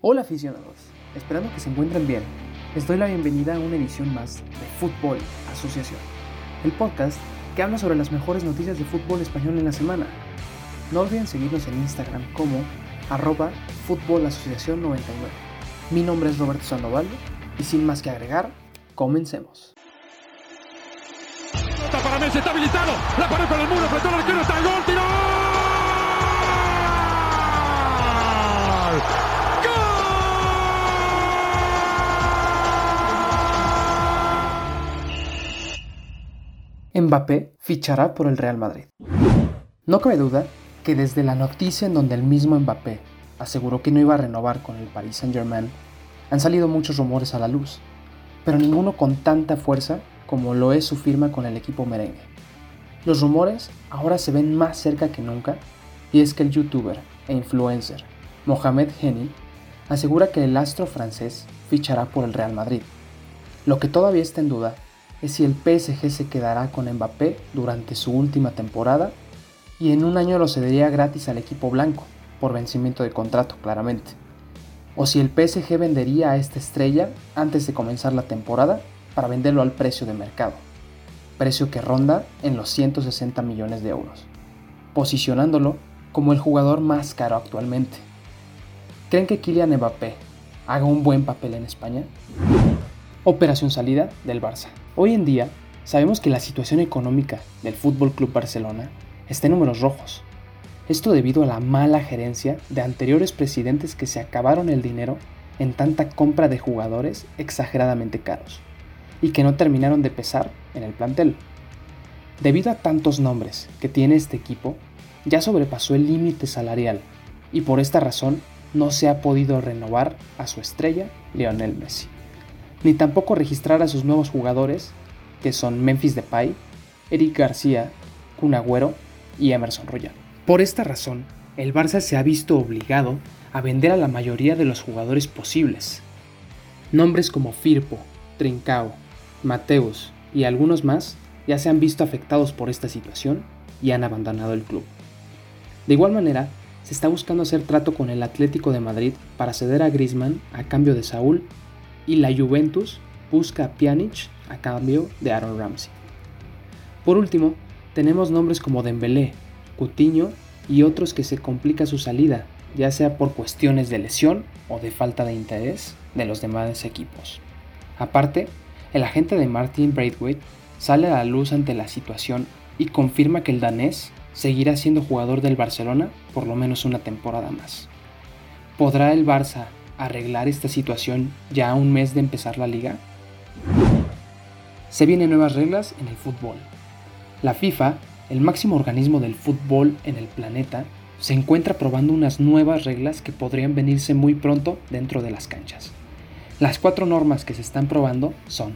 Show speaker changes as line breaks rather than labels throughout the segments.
Hola aficionados, esperando que se encuentren bien. Les doy la bienvenida a una edición más de Fútbol Asociación, el podcast que habla sobre las mejores noticias de fútbol español en la semana. No olviden seguirnos en Instagram como arroba Fútbol Asociación 99. Mi nombre es Roberto Sandoval y sin más que agregar, comencemos.
Para Messi está la pared con el muro, frente al arquero, está el gol,
Mbappé fichará por el Real Madrid. No cabe duda que desde la noticia en donde el mismo Mbappé aseguró que no iba a renovar con el Paris Saint-Germain, han salido muchos rumores a la luz, pero ninguno con tanta fuerza como lo es su firma con el equipo merengue. Los rumores ahora se ven más cerca que nunca y es que el youtuber e influencer Mohamed Heni asegura que el astro francés fichará por el Real Madrid. Lo que todavía está en duda es si el PSG se quedará con Mbappé durante su última temporada y en un año lo cedería gratis al equipo blanco, por vencimiento de contrato claramente. O si el PSG vendería a esta estrella antes de comenzar la temporada para venderlo al precio de mercado, precio que ronda en los 160 millones de euros, posicionándolo como el jugador más caro actualmente. ¿Creen que Kylian Mbappé haga un buen papel en España? Operación salida del Barça. Hoy en día sabemos que la situación económica del Fútbol Club Barcelona está en números rojos. Esto debido a la mala gerencia de anteriores presidentes que se acabaron el dinero en tanta compra de jugadores exageradamente caros y que no terminaron de pesar en el plantel. Debido a tantos nombres que tiene este equipo, ya sobrepasó el límite salarial y por esta razón no se ha podido renovar a su estrella Lionel Messi ni tampoco registrar a sus nuevos jugadores, que son Memphis Depay, Eric García, Kun Agüero y Emerson Royal. Por esta razón, el Barça se ha visto obligado a vender a la mayoría de los jugadores posibles. Nombres como Firpo, Trincao, Mateus y algunos más ya se han visto afectados por esta situación y han abandonado el club. De igual manera, se está buscando hacer trato con el Atlético de Madrid para ceder a Griezmann a cambio de Saúl y la Juventus busca a Pjanic a cambio de Aaron Ramsey. Por último, tenemos nombres como Dembélé, Coutinho y otros que se complica su salida, ya sea por cuestiones de lesión o de falta de interés de los demás equipos. Aparte, el agente de Martin Braithwaite sale a la luz ante la situación y confirma que el danés seguirá siendo jugador del Barcelona por lo menos una temporada más. ¿Podrá el Barça arreglar esta situación ya a un mes de empezar la liga? Se vienen nuevas reglas en el fútbol. La FIFA, el máximo organismo del fútbol en el planeta, se encuentra probando unas nuevas reglas que podrían venirse muy pronto dentro de las canchas. Las cuatro normas que se están probando son,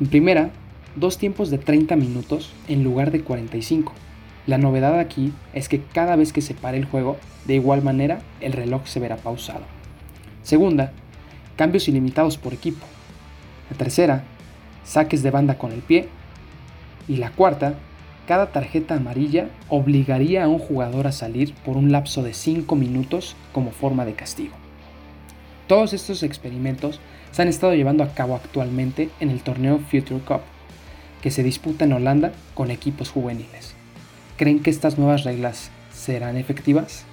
en primera, dos tiempos de 30 minutos en lugar de 45. La novedad aquí es que cada vez que se pare el juego, de igual manera el reloj se verá pausado. Segunda, cambios ilimitados por equipo. La tercera, saques de banda con el pie. Y la cuarta, cada tarjeta amarilla obligaría a un jugador a salir por un lapso de 5 minutos como forma de castigo. Todos estos experimentos se han estado llevando a cabo actualmente en el torneo Future Cup, que se disputa en Holanda con equipos juveniles. ¿Creen que estas nuevas reglas serán efectivas?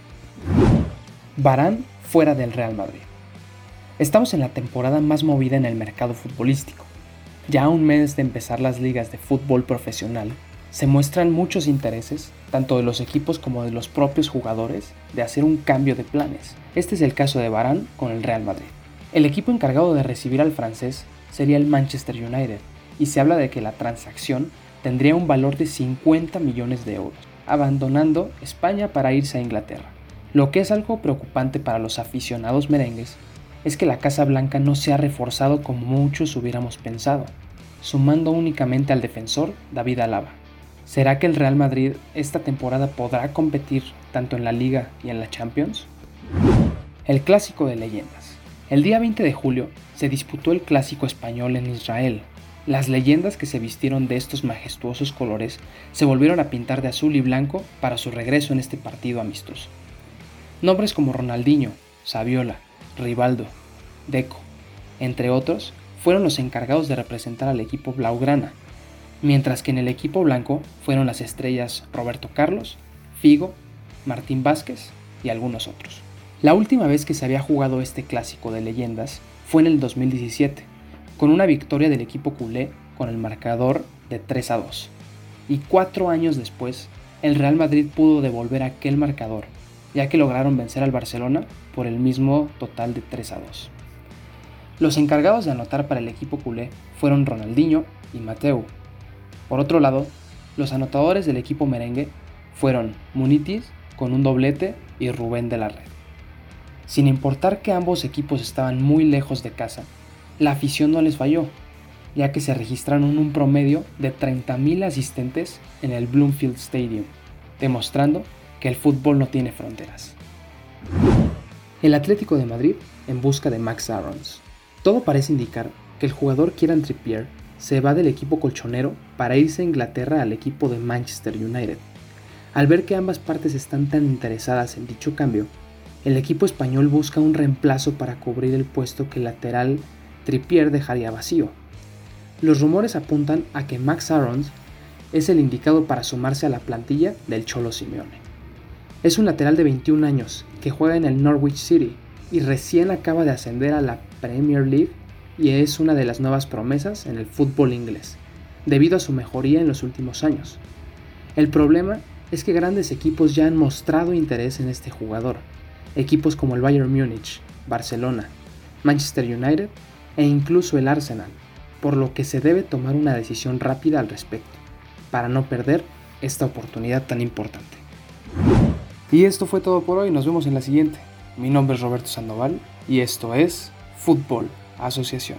Varán fuera del Real Madrid. Estamos en la temporada más movida en el mercado futbolístico. Ya a un mes de empezar las ligas de fútbol profesional, se muestran muchos intereses, tanto de los equipos como de los propios jugadores, de hacer un cambio de planes. Este es el caso de Varane con el Real Madrid. El equipo encargado de recibir al francés sería el Manchester United, y se habla de que la transacción tendría un valor de 50 millones de euros, abandonando España para irse a Inglaterra. Lo que es algo preocupante para los aficionados merengues es que la Casa Blanca no se ha reforzado como muchos hubiéramos pensado, sumando únicamente al defensor David Alaba. ¿Será que el Real Madrid esta temporada podrá competir tanto en la Liga y en la Champions? El Clásico de Leyendas. El día 20 de julio se disputó el Clásico español en Israel. Las leyendas que se vistieron de estos majestuosos colores se volvieron a pintar de azul y blanco para su regreso en este partido amistoso. Nombres como Ronaldinho, Saviola, Rivaldo, Deco, entre otros, fueron los encargados de representar al equipo blaugrana, mientras que en el equipo blanco fueron las estrellas Roberto Carlos, Figo, Martín Vázquez y algunos otros. La última vez que se había jugado este clásico de leyendas fue en el 2017, con una victoria del equipo culé con el marcador de 3 a 2. Y cuatro años después, el Real Madrid pudo devolver aquel marcador, ya que lograron vencer al Barcelona por el mismo total de 3 a 2. Los encargados de anotar para el equipo culé fueron Ronaldinho y Mateu. Por otro lado, los anotadores del equipo merengue fueron Munitis con un doblete y Rubén de la Red. Sin importar que ambos equipos estaban muy lejos de casa, la afición no les falló, ya que se registraron un promedio de 30.000 asistentes en el Bloomfield Stadium, demostrando que el fútbol no tiene fronteras. El Atlético de Madrid en busca de Max Aarons. Todo parece indicar que el jugador Kieran Trippier se va del equipo colchonero para irse a Inglaterra al equipo de Manchester United. Al ver que ambas partes están tan interesadas en dicho cambio, el equipo español busca un reemplazo para cubrir el puesto que el lateral Trippier dejaría vacío. Los rumores apuntan a que Max Aarons es el indicado para sumarse a la plantilla del Cholo Simeone. Es un lateral de 21 años que juega en el Norwich City y recién acaba de ascender a la Premier League y es una de las nuevas promesas en el fútbol inglés, debido a su mejoría en los últimos años. El problema es que grandes equipos ya han mostrado interés en este jugador, equipos como el Bayern Múnich, Barcelona, Manchester United e incluso el Arsenal, por lo que se debe tomar una decisión rápida al respecto, para no perder esta oportunidad tan importante. Y esto fue todo por hoy, nos vemos en la siguiente. Mi nombre es Roberto Sandoval y esto es Fútbol Asociación.